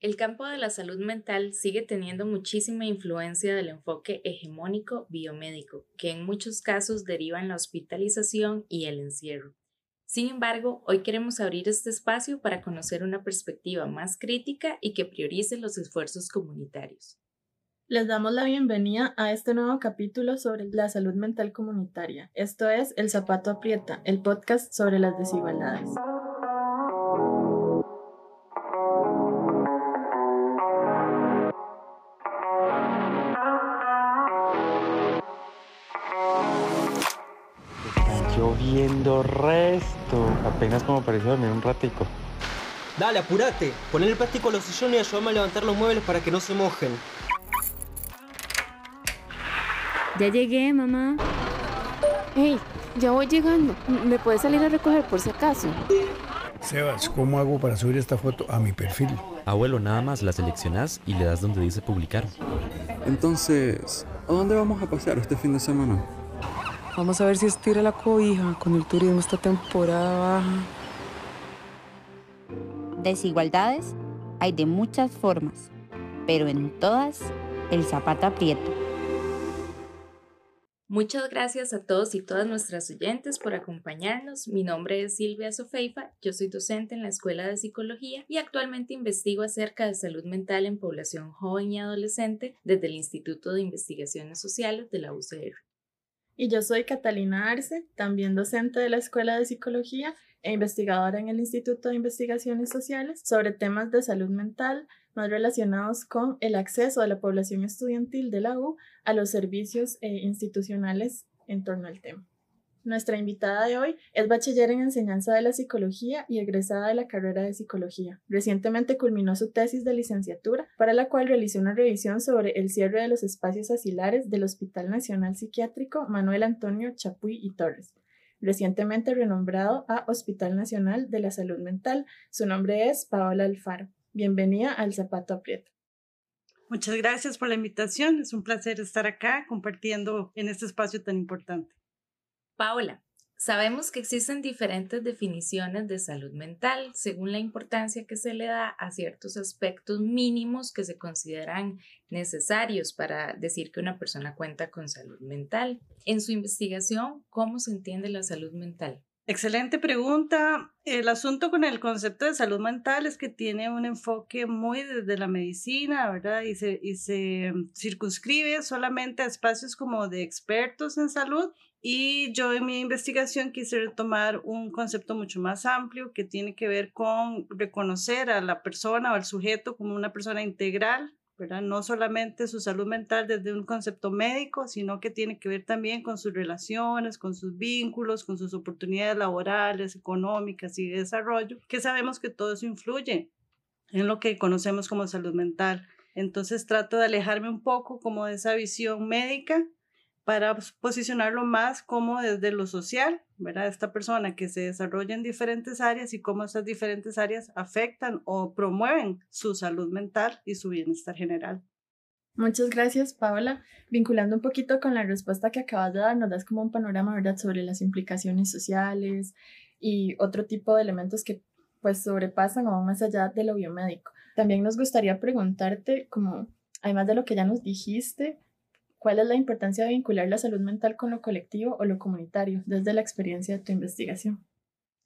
El campo de la salud mental sigue teniendo muchísima influencia del enfoque hegemónico biomédico, que en muchos casos deriva en la hospitalización y el encierro. Sin embargo, hoy queremos abrir este espacio para conocer una perspectiva más crítica y que priorice los esfuerzos comunitarios. Les damos la bienvenida a este nuevo capítulo sobre la salud mental comunitaria. Esto es El Zapato Aprieta, el podcast sobre las desigualdades. Lloviendo resto. Apenas como pareció dormir un ratico. Dale, apurate. Poner el plástico a los sillones y ayúdame a levantar los muebles para que no se mojen. Ya llegué, mamá. Hey, ya voy llegando. ¿Me puedes salir a recoger por si acaso? Sebas, ¿cómo hago para subir esta foto a mi perfil? Abuelo, nada más la seleccionas y le das donde dice publicar. Entonces, ¿a dónde vamos a pasear este fin de semana? Vamos a ver si estira la cobija con el turismo esta temporada baja. Desigualdades hay de muchas formas, pero en todas el zapato aprieto. Muchas gracias a todos y todas nuestras oyentes por acompañarnos. Mi nombre es Silvia Sofeifa, yo soy docente en la Escuela de Psicología y actualmente investigo acerca de salud mental en población joven y adolescente desde el Instituto de Investigaciones Sociales de la UCR. Y yo soy Catalina Arce, también docente de la Escuela de Psicología e investigadora en el Instituto de Investigaciones Sociales sobre temas de salud mental más relacionados con el acceso de la población estudiantil de la U a los servicios eh, institucionales en torno al tema. Nuestra invitada de hoy es bachiller en enseñanza de la psicología y egresada de la carrera de psicología. Recientemente culminó su tesis de licenciatura, para la cual realizó una revisión sobre el cierre de los espacios asilares del Hospital Nacional Psiquiátrico Manuel Antonio Chapuy y Torres, recientemente renombrado a Hospital Nacional de la Salud Mental. Su nombre es Paola Alfaro. Bienvenida al Zapato Aprieto. Muchas gracias por la invitación. Es un placer estar acá compartiendo en este espacio tan importante. Paola, sabemos que existen diferentes definiciones de salud mental según la importancia que se le da a ciertos aspectos mínimos que se consideran necesarios para decir que una persona cuenta con salud mental. En su investigación, ¿cómo se entiende la salud mental? Excelente pregunta. El asunto con el concepto de salud mental es que tiene un enfoque muy desde la medicina, ¿verdad? Y se, y se circunscribe solamente a espacios como de expertos en salud y yo en mi investigación quise retomar un concepto mucho más amplio que tiene que ver con reconocer a la persona o al sujeto como una persona integral, ¿verdad? No solamente su salud mental desde un concepto médico, sino que tiene que ver también con sus relaciones, con sus vínculos, con sus oportunidades laborales, económicas y de desarrollo, que sabemos que todo eso influye en lo que conocemos como salud mental. Entonces trato de alejarme un poco como de esa visión médica para posicionarlo más como desde lo social, ¿verdad? Esta persona que se desarrolla en diferentes áreas y cómo esas diferentes áreas afectan o promueven su salud mental y su bienestar general. Muchas gracias, Paola. Vinculando un poquito con la respuesta que acabas de dar, nos das como un panorama, ¿verdad?, sobre las implicaciones sociales y otro tipo de elementos que pues sobrepasan o van más allá de lo biomédico. También nos gustaría preguntarte, como, además de lo que ya nos dijiste, ¿Cuál es la importancia de vincular la salud mental con lo colectivo o lo comunitario desde la experiencia de tu investigación?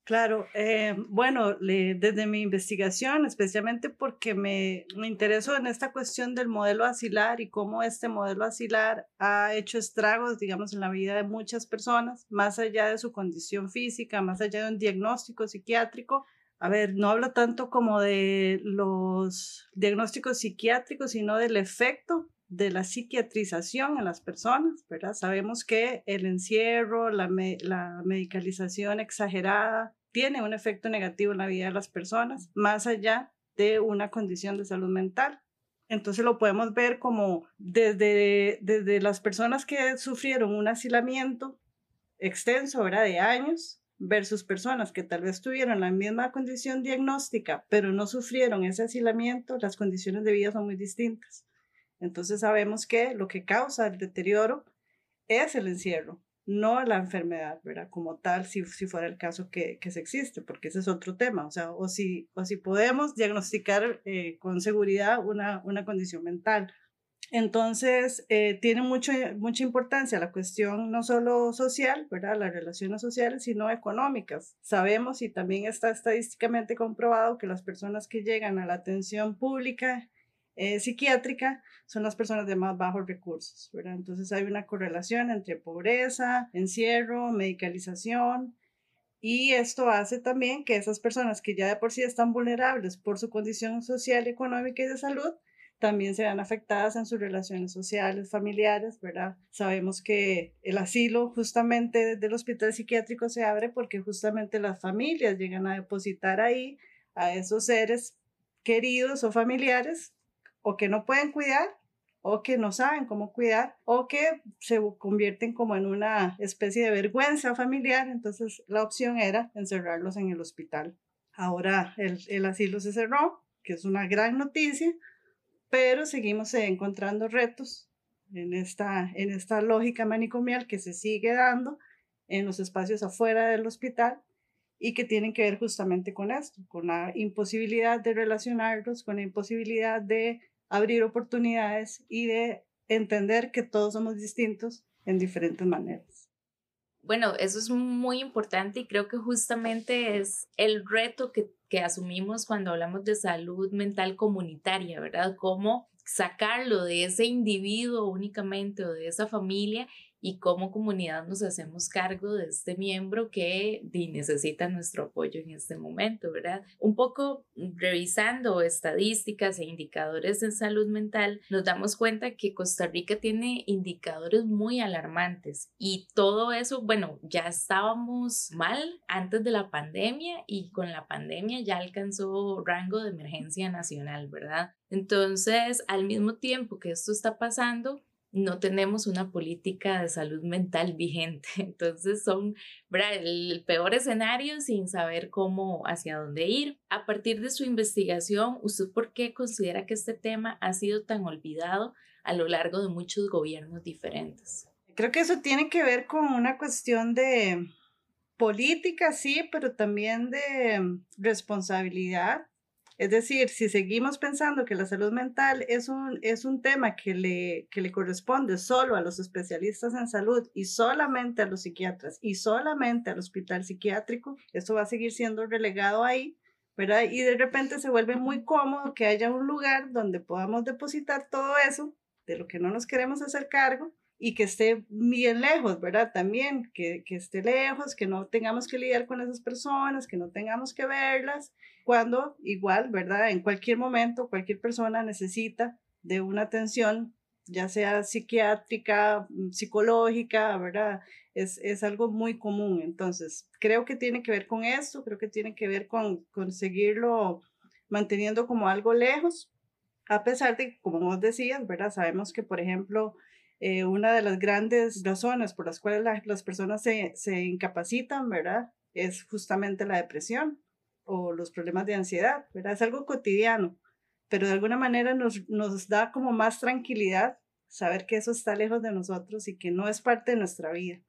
Claro, eh, bueno, desde mi investigación, especialmente porque me, me intereso en esta cuestión del modelo asilar y cómo este modelo asilar ha hecho estragos, digamos, en la vida de muchas personas, más allá de su condición física, más allá de un diagnóstico psiquiátrico. A ver, no hablo tanto como de los diagnósticos psiquiátricos, sino del efecto de la psiquiatrización en las personas, ¿verdad? Sabemos que el encierro, la, la medicalización exagerada tiene un efecto negativo en la vida de las personas, más allá de una condición de salud mental. Entonces lo podemos ver como desde, desde las personas que sufrieron un asilamiento extenso, ¿verdad? De años, versus personas que tal vez tuvieron la misma condición diagnóstica, pero no sufrieron ese asilamiento, las condiciones de vida son muy distintas. Entonces sabemos que lo que causa el deterioro es el encierro, no la enfermedad, ¿verdad? Como tal, si, si fuera el caso que, que se existe, porque ese es otro tema, o sea, o si, o si podemos diagnosticar eh, con seguridad una, una condición mental. Entonces, eh, tiene mucho, mucha importancia la cuestión no solo social, ¿verdad? Las relaciones sociales, sino económicas. Sabemos y también está estadísticamente comprobado que las personas que llegan a la atención pública eh, psiquiátrica son las personas de más bajos recursos, ¿verdad? Entonces hay una correlación entre pobreza, encierro, medicalización, y esto hace también que esas personas que ya de por sí están vulnerables por su condición social, económica y de salud, también se afectadas en sus relaciones sociales, familiares, ¿verdad? Sabemos que el asilo justamente del hospital psiquiátrico se abre porque justamente las familias llegan a depositar ahí a esos seres queridos o familiares o que no pueden cuidar o que no saben cómo cuidar o que se convierten como en una especie de vergüenza familiar. Entonces la opción era encerrarlos en el hospital. Ahora el, el asilo se cerró, que es una gran noticia, pero seguimos encontrando retos en esta, en esta lógica manicomial que se sigue dando en los espacios afuera del hospital y que tienen que ver justamente con esto, con la imposibilidad de relacionarlos, con la imposibilidad de abrir oportunidades y de entender que todos somos distintos en diferentes maneras. Bueno, eso es muy importante y creo que justamente es el reto que, que asumimos cuando hablamos de salud mental comunitaria, ¿verdad? Cómo sacarlo de ese individuo únicamente o de esa familia y como comunidad nos hacemos cargo de este miembro que necesita nuestro apoyo en este momento, ¿verdad? Un poco revisando estadísticas e indicadores en salud mental, nos damos cuenta que Costa Rica tiene indicadores muy alarmantes y todo eso, bueno, ya estábamos mal antes de la pandemia y con la pandemia ya alcanzó rango de emergencia nacional, ¿verdad? Entonces, al mismo tiempo que esto está pasando, no tenemos una política de salud mental vigente. Entonces son el peor escenario sin saber cómo, hacia dónde ir. A partir de su investigación, ¿usted por qué considera que este tema ha sido tan olvidado a lo largo de muchos gobiernos diferentes? Creo que eso tiene que ver con una cuestión de política, sí, pero también de responsabilidad es decir, si seguimos pensando que la salud mental es un, es un tema que le, que le corresponde solo a los especialistas en salud y solamente a los psiquiatras y solamente al hospital psiquiátrico, esto va a seguir siendo relegado ahí, ¿verdad? Y de repente se vuelve muy cómodo que haya un lugar donde podamos depositar todo eso de lo que no nos queremos hacer cargo y que esté bien lejos, ¿verdad? También que, que, esté lejos, que no tengamos que lidiar con esas personas, que no tengamos que verlas, cuando igual, ¿verdad? En cualquier momento, cualquier persona necesita de una atención, ya sea psiquiátrica, mm, psicológica, ¿verdad? Es, es algo muy común. Entonces, creo que tiene que ver con esto, creo que tiene que ver con conseguirlo manteniendo como algo lejos, a pesar de, como vos decías, ¿verdad? Sabemos que, por ejemplo, eh, una de las grandes razones por las cuales las personas se, se incapacitan, ¿verdad? Es justamente la depresión o los problemas de ansiedad, ¿verdad? Es algo cotidiano, pero de alguna manera nos, nos da como más tranquilidad saber que eso está lejos de nosotros y que no es parte de nuestra vida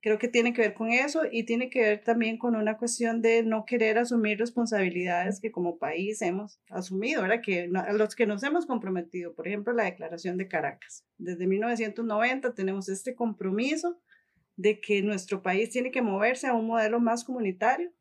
creo que tiene que ver con eso y tiene que ver también con una cuestión de no querer asumir responsabilidades que como país hemos asumido, ¿verdad? Que a los que nos hemos comprometido, por ejemplo, la Declaración de Caracas. Desde 1990 tenemos este compromiso de que nuestro país tiene que moverse a un modelo más comunitario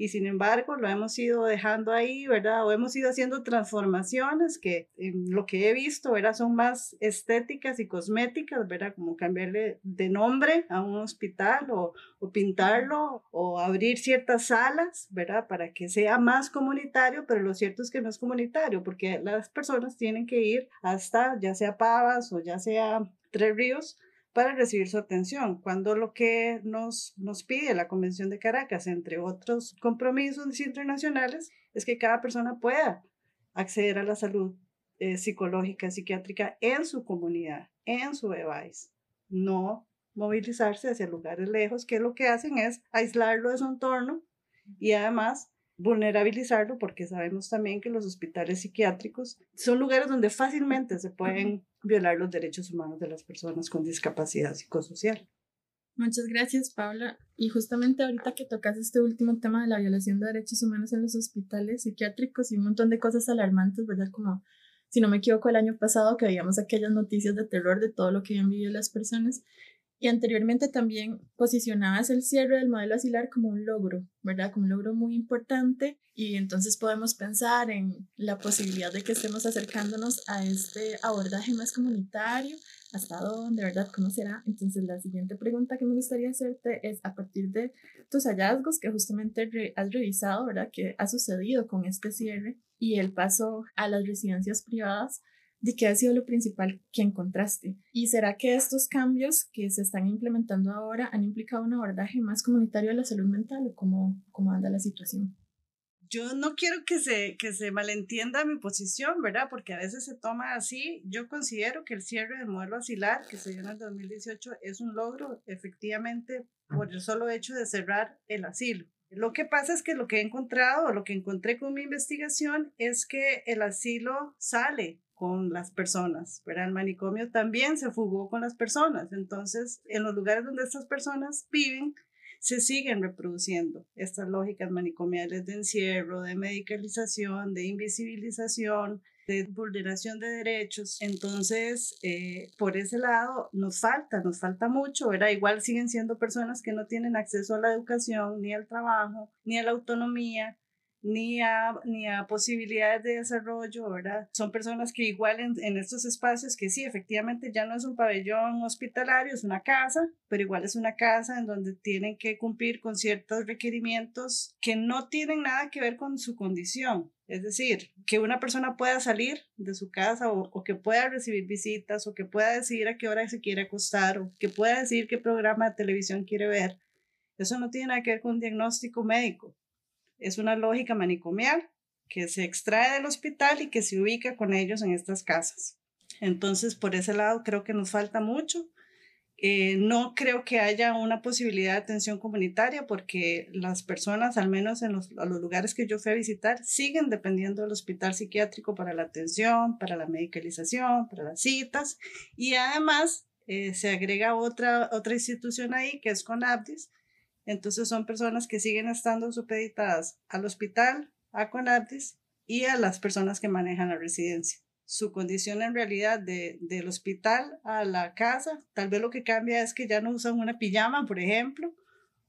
y sin embargo lo hemos ido dejando ahí, ¿verdad? O hemos ido haciendo transformaciones que en lo que he visto, ¿verdad? Son más estéticas y cosméticas, ¿verdad? Como cambiarle de nombre a un hospital o, o pintarlo o abrir ciertas salas, ¿verdad? Para que sea más comunitario, pero lo cierto es que no es comunitario porque las personas tienen que ir hasta ya sea Pavas o ya sea Tres Ríos para recibir su atención, cuando lo que nos, nos pide la Convención de Caracas, entre otros compromisos internacionales, es que cada persona pueda acceder a la salud eh, psicológica, psiquiátrica en su comunidad, en su device, no movilizarse hacia lugares lejos, que lo que hacen es aislarlo de su entorno y además vulnerabilizarlo porque sabemos también que los hospitales psiquiátricos son lugares donde fácilmente se pueden violar los derechos humanos de las personas con discapacidad psicosocial. Muchas gracias, Paula. Y justamente ahorita que tocas este último tema de la violación de derechos humanos en los hospitales psiquiátricos y un montón de cosas alarmantes, ¿verdad? Como, si no me equivoco, el año pasado que veíamos aquellas noticias de terror de todo lo que habían vivido las personas. Y anteriormente también posicionabas el cierre del modelo asilar como un logro, ¿verdad? Como un logro muy importante. Y entonces podemos pensar en la posibilidad de que estemos acercándonos a este abordaje más comunitario hasta dónde, ¿verdad? ¿Cómo será? Entonces, la siguiente pregunta que me gustaría hacerte es, a partir de tus hallazgos que justamente has revisado, ¿verdad? ¿Qué ha sucedido con este cierre y el paso a las residencias privadas? ¿De qué ha sido lo principal que encontraste? ¿Y será que estos cambios que se están implementando ahora han implicado un abordaje más comunitario de la salud mental o cómo, cómo anda la situación? yo no quiero que se, que se malentienda mi posición, ¿verdad? Porque a veces se toma así. Yo considero que el cierre del modelo asilar, que se dio en el 2018, es un logro efectivamente por el solo hecho de cerrar el asilo. Lo que pasa es que lo que he encontrado, lo que encontré con mi investigación, es que el asilo sale con las personas, ¿verdad? El manicomio también se fugó con las personas. Entonces, en los lugares donde estas personas viven, se siguen reproduciendo estas lógicas manicomiales de encierro, de medicalización, de invisibilización, de vulneración de derechos. Entonces, eh, por ese lado, nos falta, nos falta mucho, ¿verdad? Igual siguen siendo personas que no tienen acceso a la educación, ni al trabajo, ni a la autonomía, ni a, ni a posibilidades de desarrollo, ¿verdad? Son personas que igual en, en, estos espacios que sí, efectivamente ya no es un pabellón hospitalario, es una casa, pero igual es una casa en donde tienen que cumplir con ciertos requerimientos que no tienen nada que ver con su condición. Es decir, que una persona pueda salir de su casa o, o que pueda recibir visitas o que pueda decidir a qué hora se quiere acostar o que pueda decidir qué programa de televisión quiere ver. Eso no tiene nada que ver con un diagnóstico médico es una lógica manicomial que se extrae del hospital y que se ubica con ellos en estas casas. Entonces, por ese lado, creo que nos falta mucho. Eh, no creo que haya una posibilidad de atención comunitaria porque las personas, al menos en los, lugares que yo fui a visitar, siguen dependiendo del hospital psiquiátrico para la atención, para la medicalización, para las citas y además eh, se agrega otra, otra institución ahí que es CONAPDIS, entonces son personas que siguen estando supeditadas al hospital, a CONADIS y a las personas que manejan la residencia. Su condición en realidad de, del hospital a la casa, tal vez lo que cambia es que ya no usan una pijama, por ejemplo,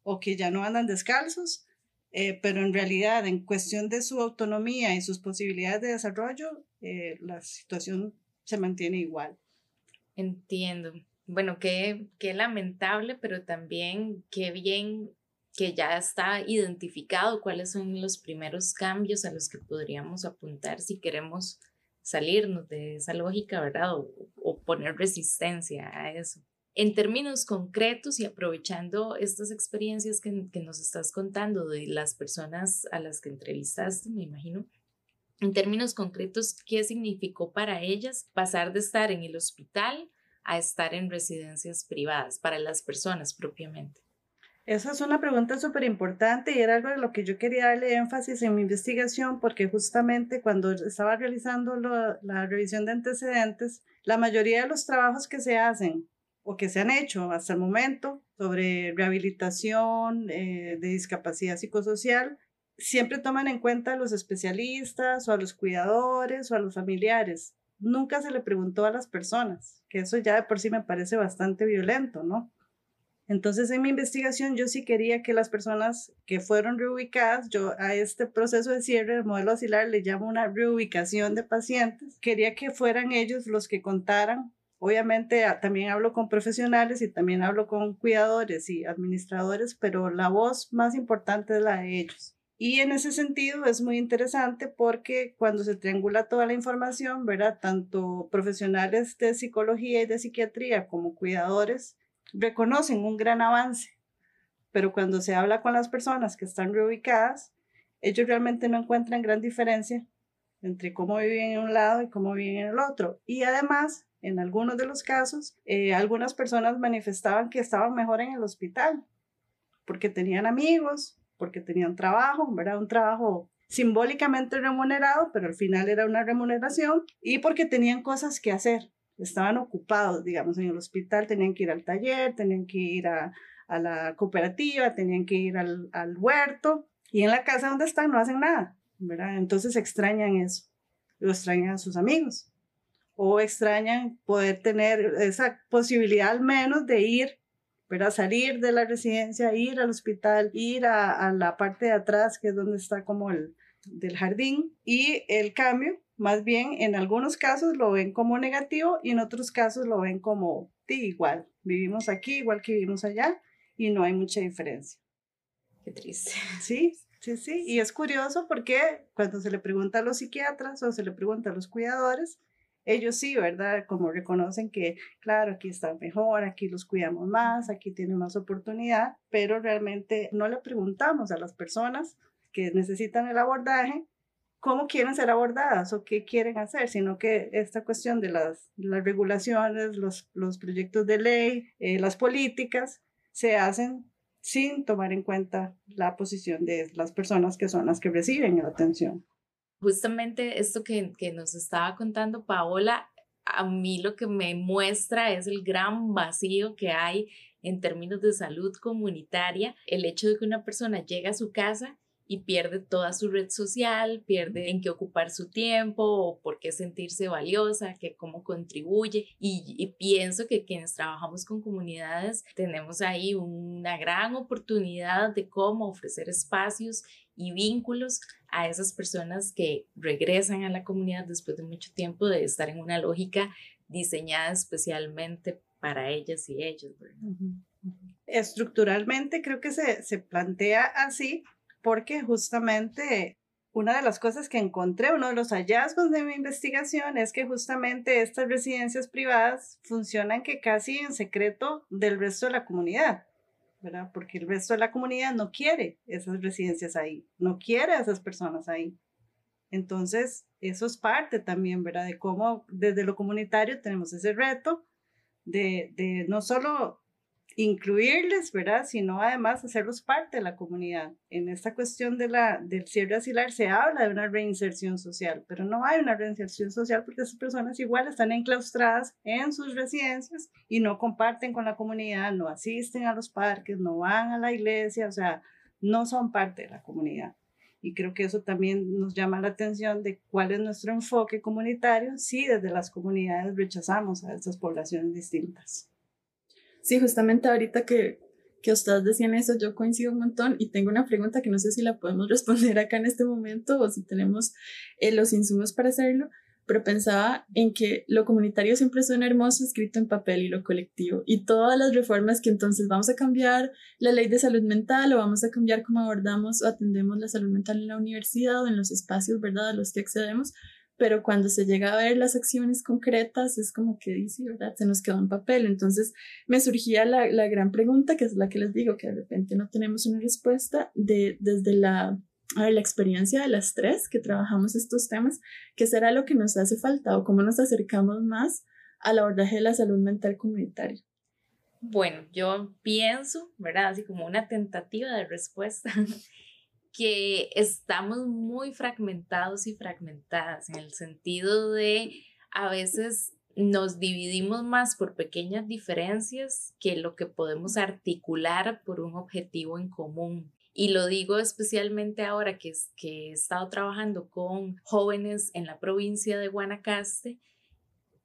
o que ya no andan descalzos, eh, pero en realidad en cuestión de su autonomía y sus posibilidades de desarrollo, eh, la situación se mantiene igual. Entiendo bueno, qué, qué lamentable, pero también qué bien que ya está identificado cuáles son los primeros cambios a los que podríamos apuntar si queremos salirnos de esa lógica, ¿verdad? O, poner resistencia a eso. En términos concretos y aprovechando estas experiencias que, que, nos estás contando de las personas a las que entrevistaste, me imagino, en términos concretos, ¿qué significó para ellas pasar de estar en el hospital a estar en residencias privadas para las personas propiamente? Esa es una pregunta súper importante y era algo de lo que yo quería darle énfasis en mi investigación porque justamente cuando estaba realizando la revisión de antecedentes, la mayoría de los trabajos que se hacen o que se han hecho hasta el momento sobre rehabilitación eh, de discapacidad psicosocial siempre toman en cuenta a los especialistas o a los cuidadores o a los familiares nunca se le preguntó a las personas, que eso ya de por sí me parece bastante violento, ¿no? Entonces, en mi investigación, yo sí quería que las personas que fueron reubicadas, yo a este proceso de cierre del modelo asilar le llamo una reubicación de pacientes, quería que fueran ellos los que contaran. Obviamente, también hablo con profesionales y también hablo con cuidadores y administradores, pero la voz más importante es la de ellos. Y en ese sentido es muy interesante porque cuando se triangula toda la información, ¿verdad? Tanto profesionales de psicología y de psiquiatría como cuidadores reconocen un gran avance, pero cuando se habla con las personas que están reubicadas, ellos realmente no encuentran gran diferencia entre cómo viven en un lado y cómo viven en el otro. Y además, en algunos de los casos, eh, algunas personas manifestaban que estaban mejor en el hospital porque tenían amigos, porque tenían trabajo, ¿verdad? Un trabajo simbólicamente remunerado, pero al final era una remuneración, y porque tenían cosas que hacer, estaban ocupados, digamos, en el hospital, tenían que ir al taller, tenían que ir a, a la cooperativa, tenían que ir al, al huerto y en la casa donde están no hacen nada, ¿verdad? Entonces extrañan eso, lo extrañan a sus amigos o extrañan poder tener esa posibilidad al menos de ir, ¿verdad? Salir de la residencia, ir al hospital, ir a, a la parte de atrás, que es donde está como el del jardín, y el cambio, más bien en algunos casos lo ven como negativo y en otros casos lo ven como sí, igual, vivimos aquí igual que vivimos allá y no hay mucha diferencia. Qué triste. Sí, sí, sí. Y es curioso porque cuando se le pregunta a los psiquiatras o se le pregunta a los cuidadores, ellos sí, ¿verdad? Como reconocen que, claro, aquí está mejor, aquí los cuidamos más, aquí tienen más oportunidad, pero realmente no le preguntamos a las personas que necesitan el abordaje cómo quieren ser abordadas o qué quieren hacer, sino que esta cuestión de las, las regulaciones, los, los proyectos de ley, eh, las políticas, se hacen sin tomar en cuenta la posición de las personas que son las que reciben la atención justamente esto que, que nos estaba contando Paola, a mí lo que me muestra es el gran vacío que hay en términos de salud comunitaria, el hecho de que una persona llega a su casa y pierde toda su red social, pierde en qué ocupar su tiempo o por qué sentirse valiosa, que cómo contribuye. Y, y, pienso que quienes trabajamos con comunidades tenemos ahí una gran oportunidad de cómo ofrecer espacios y vínculos a esas personas que regresan a la comunidad después de mucho tiempo de estar en una lógica diseñada especialmente para ellas y ellos. Estructuralmente creo que se, se plantea así porque justamente una de las cosas que encontré, uno de los hallazgos de mi investigación es que justamente estas residencias privadas funcionan que casi en secreto del resto de la comunidad. ¿Verdad? Porque el resto de la comunidad no quiere esas residencias ahí, no quiere a esas personas ahí. Entonces, eso es parte también, ¿verdad? De cómo desde lo comunitario tenemos ese reto de, de no solo incluirles, ¿verdad? Sino además hacerlos parte de la comunidad. En esta cuestión de la, del cierre asilar se habla de una reinserción social, pero no hay una reinserción social porque esas personas igual están enclaustradas en sus residencias y no comparten con la comunidad, no asisten a los parques, no van a la iglesia, o sea, no son parte de la comunidad. Y creo que eso también nos llama la atención de cuál es nuestro enfoque comunitario si desde las comunidades rechazamos a estas poblaciones distintas. Sí, justamente ahorita que, que ustedes decían eso, yo coincido un montón y tengo una pregunta que no sé si la podemos responder acá en este momento o si tenemos eh, los insumos para hacerlo, pero pensaba en que lo comunitario siempre suena hermoso escrito en papel y lo colectivo y todas las reformas que entonces vamos a cambiar la ley de salud mental o vamos a cambiar cómo abordamos o atendemos la salud mental en la universidad o en los espacios, ¿verdad?, a los que accedemos, pero cuando se llega a ver las acciones concretas es como que dice, ¿verdad? Se nos quedó en papel. Entonces me surgía la, la, gran pregunta, que es la que les digo, que de repente no tenemos una respuesta de, desde la, la experiencia de las tres que trabajamos estos temas, ¿qué será lo que nos hace falta o cómo nos acercamos más al abordaje de la salud mental comunitaria? Bueno, yo pienso, ¿verdad? Así como una tentativa de respuesta. que estamos muy fragmentados y fragmentadas en el sentido de a veces nos dividimos más por pequeñas diferencias que lo que podemos articular por un objetivo en común. Y lo digo especialmente ahora que, que he estado trabajando con jóvenes en la provincia de Guanacaste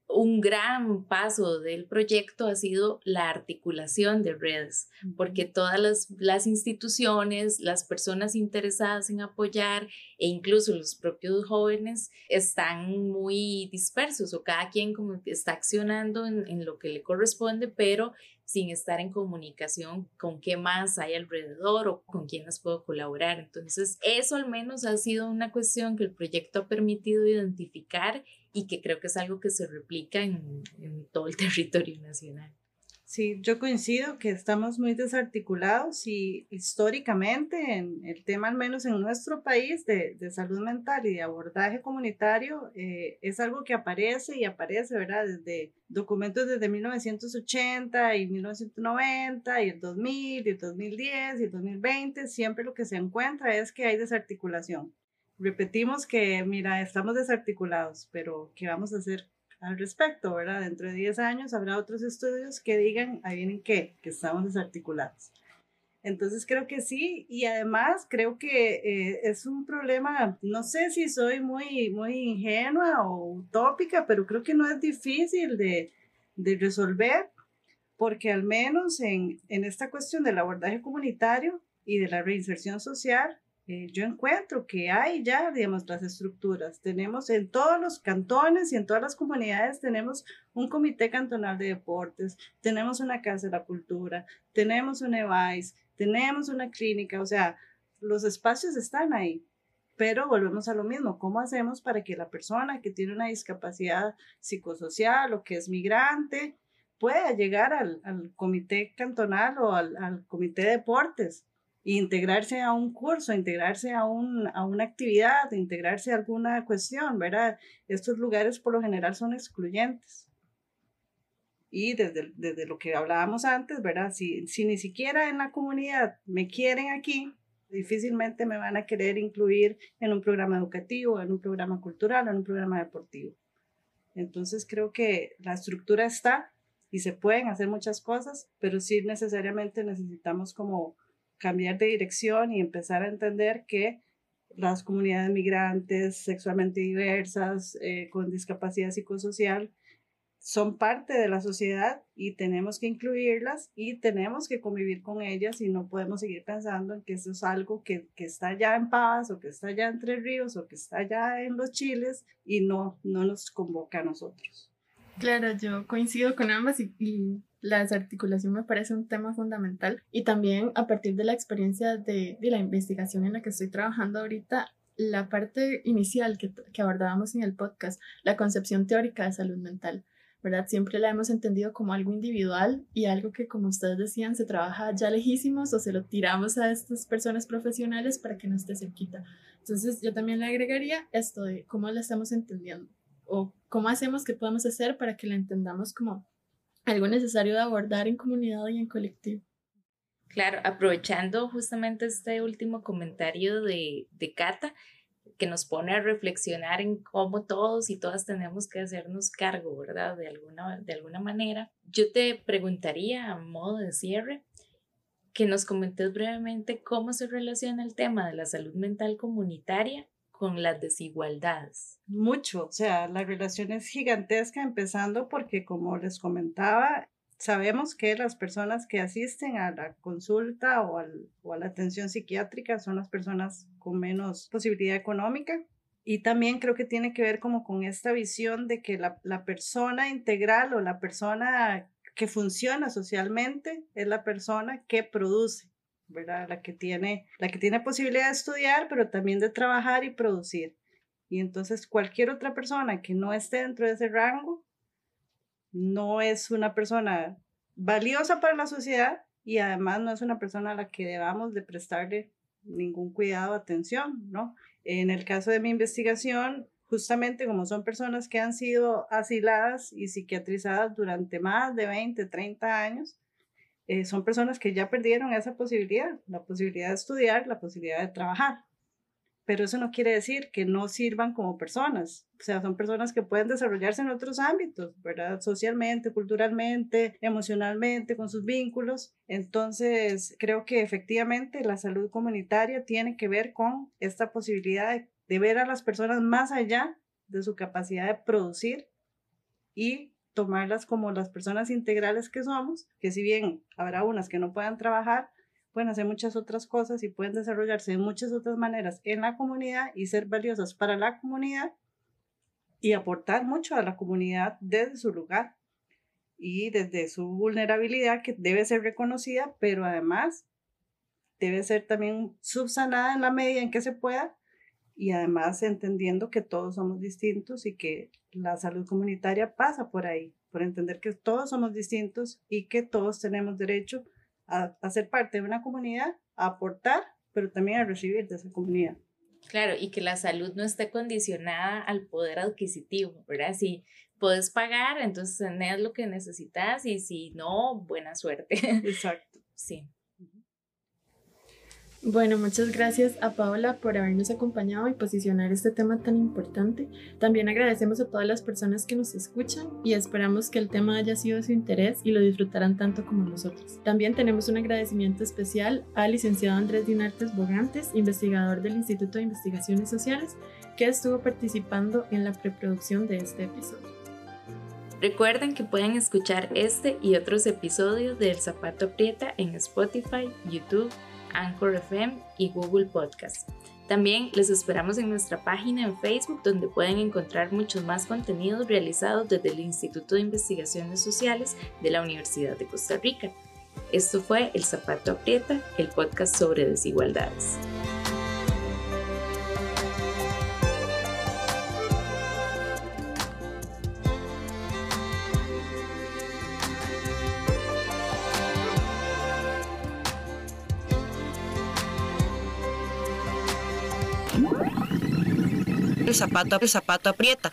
un gran paso del proyecto ha sido la articulación de redes, porque todas las, instituciones, las personas interesadas en apoyar e incluso los propios jóvenes están muy dispersos o cada quien como está accionando en, en lo que le corresponde, pero sin estar en comunicación con qué más hay alrededor o con quiénes puedo colaborar. Entonces, eso al menos ha sido una cuestión que el proyecto ha permitido identificar y que creo que es algo que se replica en, en todo el territorio nacional. Sí, yo coincido que estamos muy desarticulados y históricamente en el tema, al menos en nuestro país, de, de salud mental y de abordaje comunitario, eh, es algo que aparece y aparece, ¿verdad? Desde documentos desde 1980 y 1990 y el 2000 y el 2010 y el 2020, siempre lo que se encuentra es que hay desarticulación. Repetimos que, mira, estamos desarticulados, pero ¿qué vamos a hacer al respecto, ¿verdad? Dentro de 10 años habrá otros estudios que digan, ahí vienen qué, que estamos desarticulados. Entonces creo que sí, y además creo que eh, es un problema, no sé si soy muy, muy ingenua o utópica, pero creo que no es difícil de, de resolver, porque al menos en, en, esta cuestión del abordaje comunitario y de la reinserción social, eh, yo encuentro que hay ya, digamos, las estructuras. Tenemos en todos los cantones y en todas las comunidades, tenemos un comité cantonal de deportes, tenemos una casa de la cultura, tenemos un EVAIS, tenemos una clínica, o sea, los espacios están ahí. Pero volvemos a lo mismo, ¿cómo hacemos para que la persona que tiene una discapacidad psicosocial o que es migrante pueda llegar al, comité cantonal o al, al comité de deportes? Integrarse a un curso, integrarse a, un, a una actividad, integrarse a alguna cuestión, ¿verdad? Estos lugares por lo general son excluyentes. Y desde, desde lo que hablábamos antes, ¿verdad? Si, si ni siquiera en la comunidad me quieren aquí, difícilmente me van a querer incluir en un programa educativo, en un programa cultural, en un programa deportivo. Entonces creo que la estructura está y se pueden hacer muchas cosas, pero sí necesariamente necesitamos como cambiar de dirección y empezar a entender que las comunidades migrantes, sexualmente diversas, eh, con discapacidad psicosocial, son parte de la sociedad y tenemos que incluirlas y tenemos que convivir con ellas y no podemos seguir pensando en que eso es algo que, que está ya en Paz o que está ya entre Ríos o que está ya en los Chiles y no, no nos convoca a nosotros. Claro, yo coincido con ambas y, y la desarticulación me parece un tema fundamental y también a partir de la experiencia de, de la investigación en la que estoy trabajando ahorita, la parte inicial que, que abordábamos en el podcast, la concepción teórica de salud mental. ¿verdad? Siempre la hemos entendido como algo individual y algo que, como ustedes decían, se trabaja ya lejísimos o se lo tiramos a estas personas profesionales para que no esté cerquita. Entonces, yo también le agregaría esto de cómo la estamos entendiendo o cómo hacemos que podemos hacer para que la entendamos como algo necesario de abordar en comunidad y en colectivo. Claro, aprovechando justamente este último comentario de, de Cata, que nos pone a reflexionar en cómo todos y todas tenemos que hacernos cargo, ¿verdad? De alguna, de alguna manera. Yo te preguntaría a modo de cierre que nos comentes brevemente cómo se relaciona el tema de la salud mental comunitaria con las desigualdades? Mucho, o sea, la relación es gigantesca, empezando porque, como les comentaba, sabemos que las personas que asisten a la consulta o, al, o a la atención psiquiátrica son las personas con menos posibilidad económica. Y también creo que tiene que ver como con esta visión de que la, la persona integral o la persona que funciona socialmente es la persona que produce. ¿Verdad? La que tiene, la que tiene posibilidad de estudiar, pero también de trabajar y producir. Y entonces cualquier otra persona que no esté dentro de ese rango no es una persona valiosa para la sociedad y además no es una persona a la que debamos de prestarle ningún cuidado, atención, ¿no? En el caso de mi investigación, justamente como son personas que han sido asiladas y psiquiatrizadas durante más de 20, 30 años, eh, son personas que ya perdieron esa posibilidad, la posibilidad de estudiar, la posibilidad de trabajar. Pero eso no quiere decir que no sirvan como personas. O sea, son personas que pueden desarrollarse en otros ámbitos, ¿verdad? Socialmente, culturalmente, emocionalmente, con sus vínculos. Entonces, creo que efectivamente la salud comunitaria tiene que ver con esta posibilidad de, de ver a las personas más allá de su capacidad de producir y tomarlas como las personas integrales que somos, que si bien habrá unas que no puedan trabajar, pueden hacer muchas otras cosas y pueden desarrollarse de muchas otras maneras en la comunidad y ser valiosas para la comunidad y aportar mucho a la comunidad desde su lugar y desde su vulnerabilidad que debe ser reconocida, pero además debe ser también subsanada en la medida en que se pueda y además entendiendo que todos somos distintos y que la salud comunitaria pasa por ahí, por entender que todos somos distintos y que todos tenemos derecho a, a ser parte de una comunidad, a aportar, pero también a recibir de esa comunidad. Claro, y que la salud no esté condicionada al poder adquisitivo, ¿verdad? Si puedes pagar, entonces tenés lo que necesitas y si no, buena suerte. Exacto. Sí. Bueno, muchas gracias a Paola por habernos acompañado y posicionar este tema tan importante. También agradecemos a todas las personas que nos escuchan y esperamos que el tema haya sido de su interés y lo disfrutarán tanto como nosotros. También tenemos un agradecimiento especial al licenciado Andrés Dinartes Bogantes, investigador del Instituto de Investigaciones Sociales, que estuvo participando en la preproducción de este episodio. Recuerden que pueden escuchar este y otros episodios de El Zapato Aprieta en Spotify, YouTube, Anchor FM y Google Podcast. También les esperamos en nuestra página en Facebook donde pueden encontrar muchos más contenidos realizados desde el Instituto de Investigaciones Sociales de la Universidad de Costa Rica. Esto fue El Zapato Aprieta, el podcast sobre desigualdades. Zapato, el zapato aprieta.